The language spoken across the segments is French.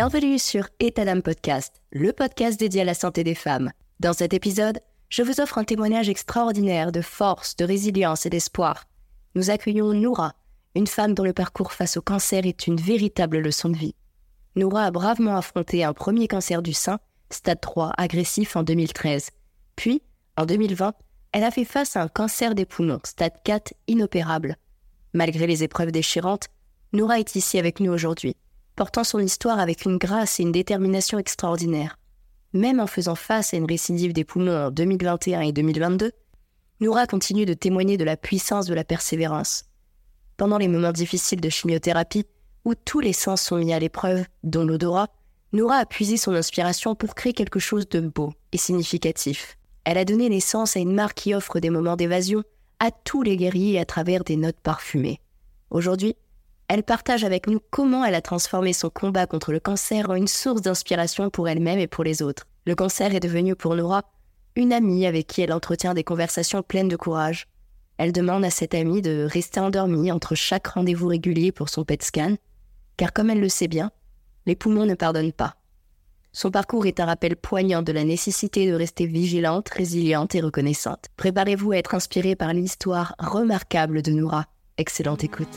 Bienvenue sur État d'âme podcast, le podcast dédié à la santé des femmes. Dans cet épisode, je vous offre un témoignage extraordinaire de force, de résilience et d'espoir. Nous accueillons Noura, une femme dont le parcours face au cancer est une véritable leçon de vie. Noura a bravement affronté un premier cancer du sein, stade 3 agressif en 2013. Puis, en 2020, elle a fait face à un cancer des poumons, stade 4 inopérable. Malgré les épreuves déchirantes, Noura est ici avec nous aujourd'hui, portant son histoire avec une grâce et une détermination extraordinaires. Même en faisant face à une récidive des poumons en 2021 et 2022, Noura continue de témoigner de la puissance de la persévérance. Pendant les moments difficiles de chimiothérapie, où tous les sens sont mis à l'épreuve, dont l'odorat, Noura a puisé son inspiration pour créer quelque chose de beau et significatif. Elle a donné naissance à une marque qui offre des moments d'évasion à tous les guerriers à travers des notes parfumées. Aujourd'hui, elle partage avec nous comment elle a transformé son combat contre le cancer en une source d'inspiration pour elle-même et pour les autres. Le cancer est devenu pour Nora une amie avec qui elle entretient des conversations pleines de courage. Elle demande à cette amie de rester endormie entre chaque rendez-vous régulier pour son PET scan, car comme elle le sait bien, les poumons ne pardonnent pas. Son parcours est un rappel poignant de la nécessité de rester vigilante, résiliente et reconnaissante. Préparez-vous à être inspiré par l'histoire remarquable de Noura. Excellente écoute.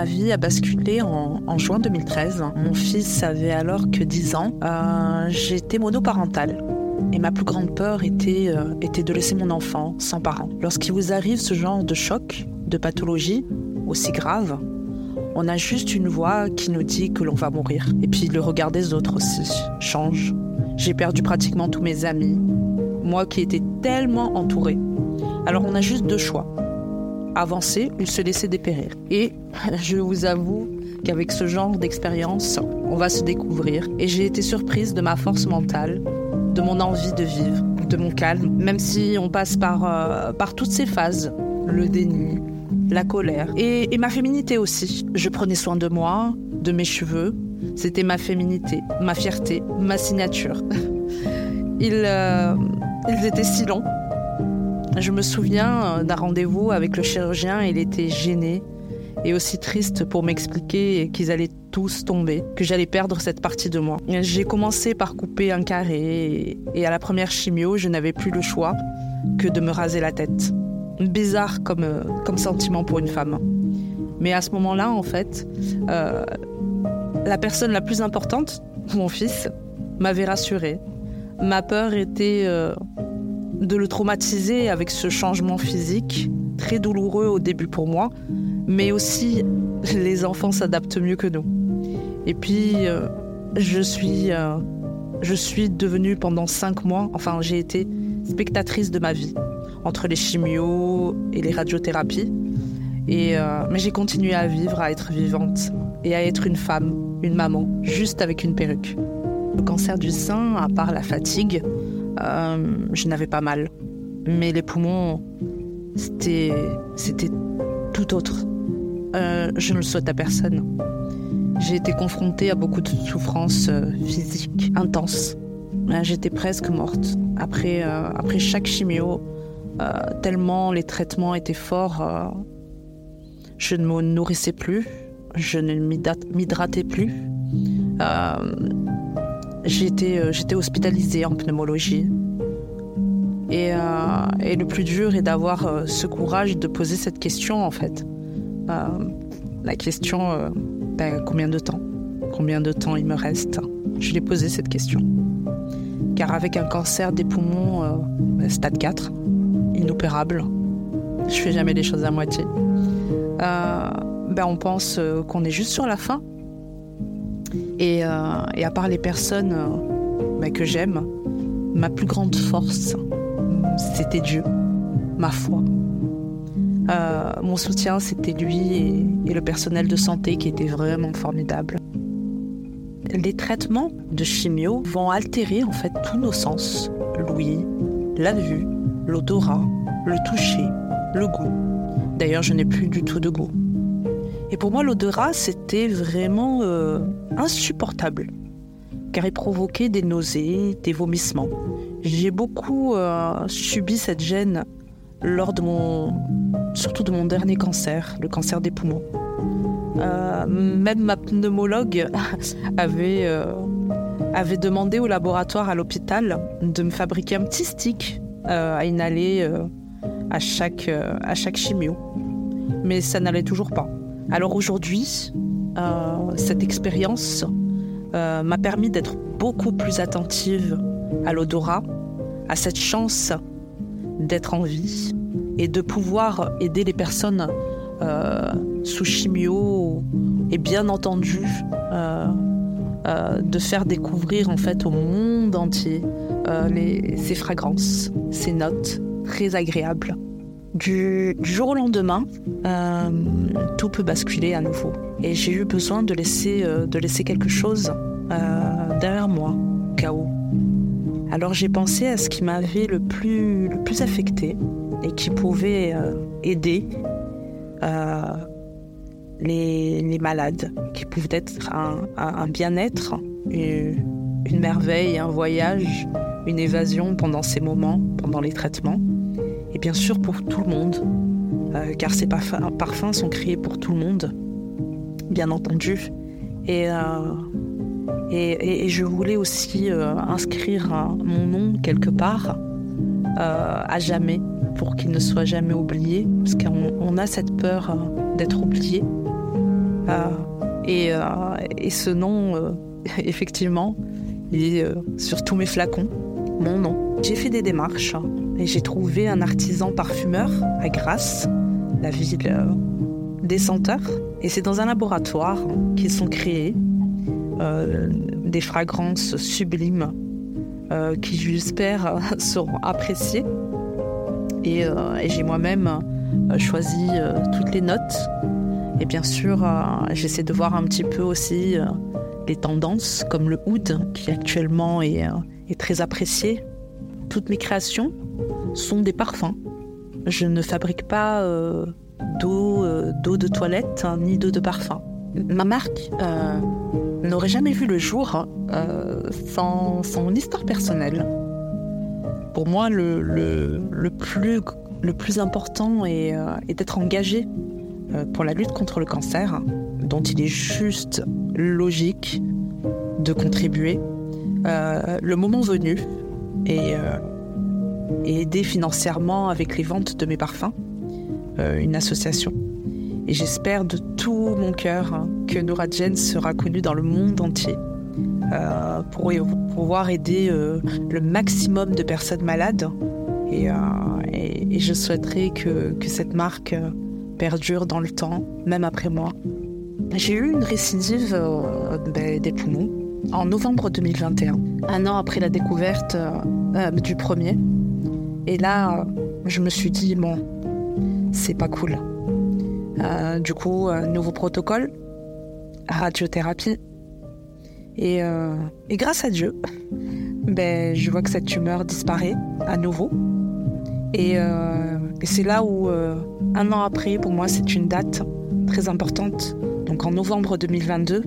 Ma vie a basculé en, juin 2013. Mon fils avait alors que 10 ans. Euh, j'étais monoparentale. Et ma plus grande peur était, euh, était de laisser mon enfant sans parents. Lorsqu'il vous arrive ce genre de choc, de pathologie aussi grave, on a juste une voix qui nous dit que l'on va mourir. Et puis le regard des autres aussi change. J'ai perdu pratiquement tous mes amis. Moi qui étais tellement entourée. Alors on a juste deux choix avancer ou se laisser dépérir. Et je vous avoue qu'avec ce genre d'expérience, on va se découvrir. Et j'ai été surprise de ma force mentale, de mon envie de vivre, de mon calme, même si on passe par, euh, par toutes ces phases, le déni, la colère et, ma féminité aussi. Je prenais soin de moi, de mes cheveux. C'était ma féminité, ma fierté, ma signature. ils, euh, ils étaient si longs je me souviens euh, d'un rendez-vous avec le chirurgien, il était gêné et aussi triste pour m'expliquer qu'ils allaient tous tomber, que j'allais perdre cette partie de moi. J'ai commencé par couper un carré et à la première chimio, je n'avais plus le choix que de me raser la tête. Bizarre comme, euh, comme sentiment pour une femme. Mais à ce moment-là, en fait, euh, la personne la plus importante, mon fils, m'avait rassurée. Ma peur était de le traumatiser avec ce changement physique, très douloureux au début pour moi, mais aussi les enfants s'adaptent mieux que nous. Et puis, euh, je, suis, euh, je suis devenue pendant cinq mois, enfin j'ai été spectatrice de ma vie, entre les chimios et les radiothérapies. Et, euh, mais j'ai continué à vivre, à être vivante et à être une femme, une maman, juste avec une perruque. Le cancer du sein, à part la fatigue, euh, je n'avais pas mal. Mais les poumons, c'était, c'était tout autre. Euh, je ne le souhaite à personne. J'ai été confrontée à beaucoup de souffrances euh, physiques intenses. J'étais presque morte après, après chaque chimio, tellement les traitements étaient forts. je ne me nourrissais plus, je ne m'hydratais plus. J'étais, j'étais hospitalisée en pneumologie. Et, et, le plus dur est d'avoir ce courage de poser cette question en fait. Euh, la question, euh, ben, combien de temps? Combien de temps il me reste? Je l'ai posé cette question. Car avec un cancer des poumons, euh, ben, stade 4, inopérable, je fais jamais les choses à moitié. ben on pense qu'on est juste sur la fin. Et, et à part les personnes ben, que j'aime, ma plus grande force, c'était Dieu, ma foi. Euh, mon soutien, c'était lui et, le personnel de santé qui était vraiment formidable. Les traitements de chimio vont altérer en fait tous nos sens l'ouïe, la vue, l'odorat, le toucher, le goût. D'ailleurs, je n'ai plus du tout de goût. Et pour moi, l'odorat, c'était vraiment euh, insupportable, car il provoquait des nausées, des vomissements. J'ai beaucoup euh, subi cette gêne lors de mon, surtout de mon dernier cancer, le cancer des poumons. Euh, même ma pneumologue avait, avait demandé au laboratoire à l'hôpital de me fabriquer un petit stick à inhaler à, chaque, à chaque chimio. Mais ça n'allait toujours pas. Alors aujourd'hui, cette expérience m'a permis d'être beaucoup plus attentive à l'odorat, à cette chance d'être en vie et de pouvoir aider les personnes euh, sous chimio et bien entendu euh, euh, de faire découvrir en fait au monde entier ces fragrances, ces notes très agréables. Du, jour au lendemain, tout peut basculer à nouveau. Et j'ai eu besoin de laisser, de laisser quelque chose derrière moi, au cas où. Alors j'ai pensé à ce qui m'avait le plus, le plus affecté et qui pouvait euh, aider euh, les, les, malades, qui pouvait être un, un bien-être, une, une, merveille, un voyage, une évasion pendant ces moments, pendant les traitements. Et bien sûr pour tout le monde, euh, car ces parfums, sont créés pour tout le monde, bien entendu. Et et, je voulais aussi euh, inscrire mon nom quelque part euh, à jamais pour qu'il ne soit jamais oublié, parce qu'on a cette peur euh, d'être oublié. Et, et, ce nom, effectivement, il est sur tous mes flacons, mon nom. J'ai fait des démarches et j'ai trouvé un artisan parfumeur à Grasse, la ville des senteurs. Et c'est dans un laboratoire qu'ils sont créés euh, des fragrances sublimes euh, qui, j'espère, seront appréciées. Et, euh, j'ai moi-même choisi toutes les notes. Et bien sûr, j'essaie de voir un petit peu aussi les tendances, comme le oud, qui actuellement est très apprécié. Toutes mes créations sont des parfums. Je ne fabrique pas d'eau, d'eau de toilette hein, ni d'eau de parfum. Ma marque n'aurait jamais vu le jour euh, sans, son histoire personnelle. Pour moi, le, plus, important est, euh, d'être engagé euh, pour la lutte contre le cancer, dont il est juste logique de contribuer le moment venu et, et aider financièrement avec les ventes de mes parfums une association et j'espère de tout mon cœur hein, que Nora Jen sera connue dans le monde entier euh, pour pouvoir aider euh, le maximum de personnes malades. Et, euh, je souhaiterais que, cette marque perdure dans le temps, même après moi. J'ai eu une récidive ben, des poumons en novembre 2021, un an après la découverte du premier. Et là, je me suis dit, bon, c'est pas cool. Euh, du coup, nouveau protocole, radiothérapie. Et, et grâce à Dieu, ben, je vois que cette tumeur disparaît à nouveau. Et c'est là où, un an après, pour moi, c'est une date très importante. Donc en novembre 2022,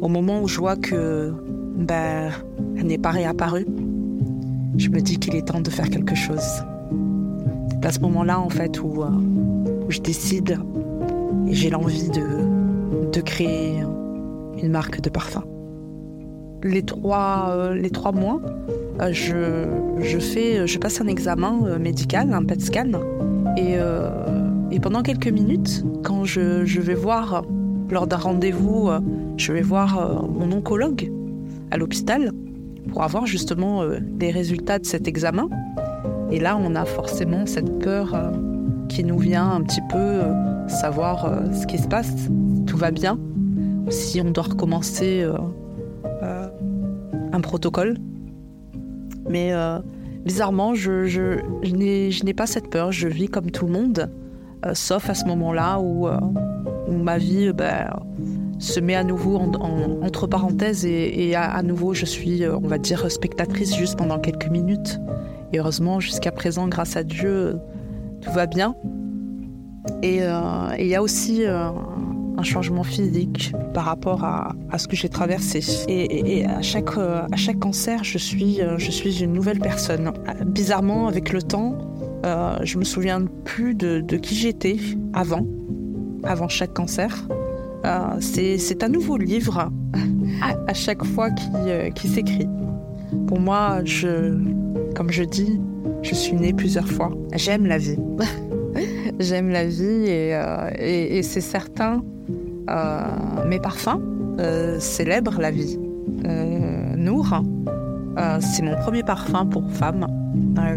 au moment où je vois que ben, elle n'est pas réapparue, je me dis qu'il est temps de faire quelque chose. C'est à ce moment-là, en fait, où, euh, je décide et j'ai l'envie de, de créer une marque de parfum. Les trois, euh, les trois mois, euh, je, je, fais, je passe un examen médical, un PET scan, et, et pendant quelques minutes, quand je, je vais voir, lors d'un rendez-vous, je vais voir mon oncologue à l'hôpital pour avoir justement des résultats de cet examen. Et là, on a forcément cette peur euh, qui nous vient un petit peu euh, savoir euh, ce qui se passe, tout va bien, si on doit recommencer un protocole. Mais bizarrement, je n'ai pas cette peur, je vis comme tout le monde, sauf à ce moment-là où, ma vie ben, se met à nouveau entre parenthèses et, à, nouveau je suis, on va dire, spectatrice juste pendant quelques minutes. Et heureusement, jusqu'à présent, grâce à Dieu, tout va bien. Et euh, il y a aussi euh, un changement physique par rapport à, ce que j'ai traversé. Et, à, chaque, euh, cancer, je suis, je suis une nouvelle personne. Bizarrement, avec le temps, je me souviens plus de, qui j'étais avant, avant chaque cancer. C'est un nouveau livre à chaque fois qui, qui s'écrit. Pour moi, comme je dis, je suis née plusieurs fois. J'aime la vie. J'aime la vie et, euh, c'est certain, euh, mes parfums euh, célèbrent la vie. Nour, c'est mon premier parfum pour femme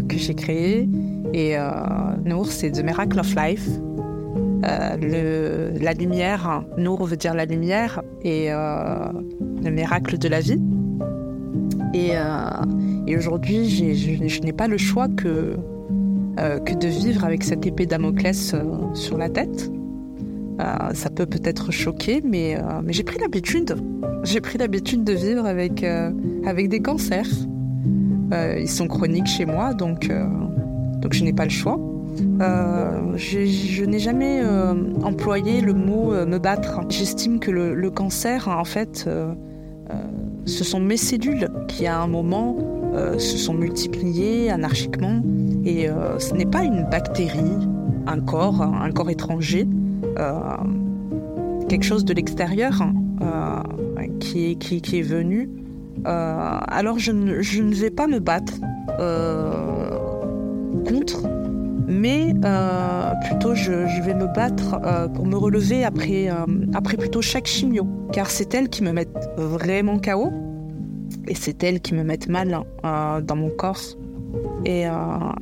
que j'ai créé. Et Nour, c'est The Miracle of Life. Le, la lumière, Nour veut dire la lumière, et le miracle de la vie. Et, et aujourd'hui, je, n'ai pas le choix que, euh, de vivre avec cette épée Damoclès euh, sur la tête. Euh, ça peut peut-être choquer, mais, j'ai pris l'habitude. J'ai pris l'habitude de vivre avec, des cancers. ils sont chroniques chez moi, donc je n'ai pas le choix. Je, je n'ai jamais employé le mot me battre. J'estime que le, cancer, en fait, ce sont mes cellules qui, à un moment, euh, se sont multipliées anarchiquement. Et euh, ce n'est pas une bactérie, un corps, un corps étranger, euh, quelque chose de l'extérieur qui, est, qui, est venu. alors je ne, vais pas me battre contre, mais plutôt je, vais me battre pour me relever après, après plutôt chaque chimio, car c'est elle qui me met vraiment KO et c'est elles qui me mettent mal euh, dans mon corps. Et, euh,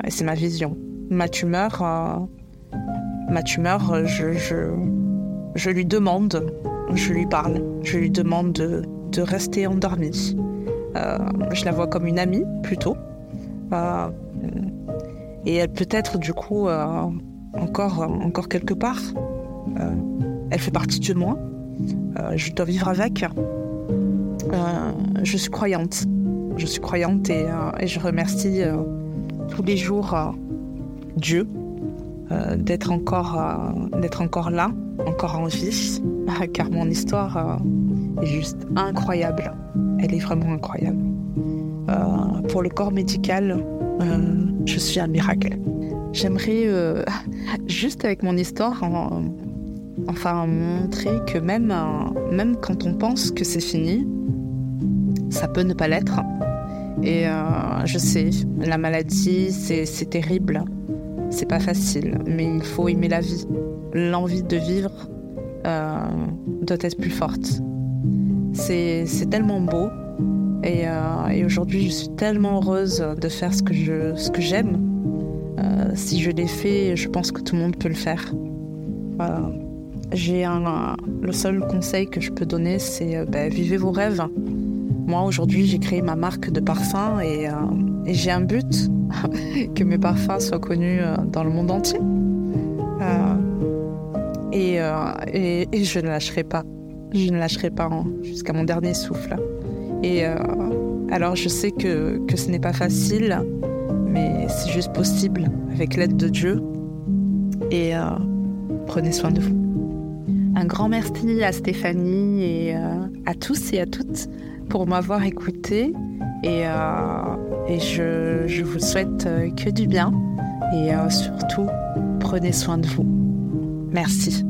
c'est ma vision. Ma tumeur, euh, ma tumeur, je, lui demande, je lui parle, je lui demande de, de rester endormie. je la vois comme une amie plutôt. Et elle peut être du coup encore, encore quelque part. elle fait partie de moi. je dois vivre avec. Euh, je suis croyante. Je suis croyante et, euh, je remercie euh, tous les jours Dieu d'être encore, d'être encore là, encore en vie, car mon histoire est juste incroyable. Elle est vraiment incroyable. pour le corps médical, je suis un miracle. J'aimerais juste avec mon histoire enfin montrer que même, même quand on pense que c'est fini, ça peut ne pas l'être. Et euh, je sais, la maladie, c'est terrible. C'est pas facile, mais il faut aimer la vie. L'envie de vivre euh, doit être plus forte. C'est tellement beau. Et, euh, et aujourd'hui, je suis tellement heureuse de faire ce que je ce que j'aime. si je l'ai fait, je pense que tout le monde peut le faire. J'ai un, le seul conseil que je peux donner, c'est ben, vivez vos rêves. Moi, aujourd'hui, j'ai créé ma marque de parfum et, euh, j'ai un but que mes parfums soient connus euh, dans le monde entier. Euh, et, et, je ne lâcherai pas. je ne lâcherai pas hein, jusqu'à mon dernier souffle. Et euh, alors je sais que, que ce n'est pas facile, mais c'est juste possible avec l'aide de Dieu. Et euh, prenez soin de vous. Un grand merci à Stéphanie et euh, à tous et à toutes pour m'avoir écouté. Et, et je, je, vous souhaite que du bien. Et surtout, prenez soin de vous. Merci.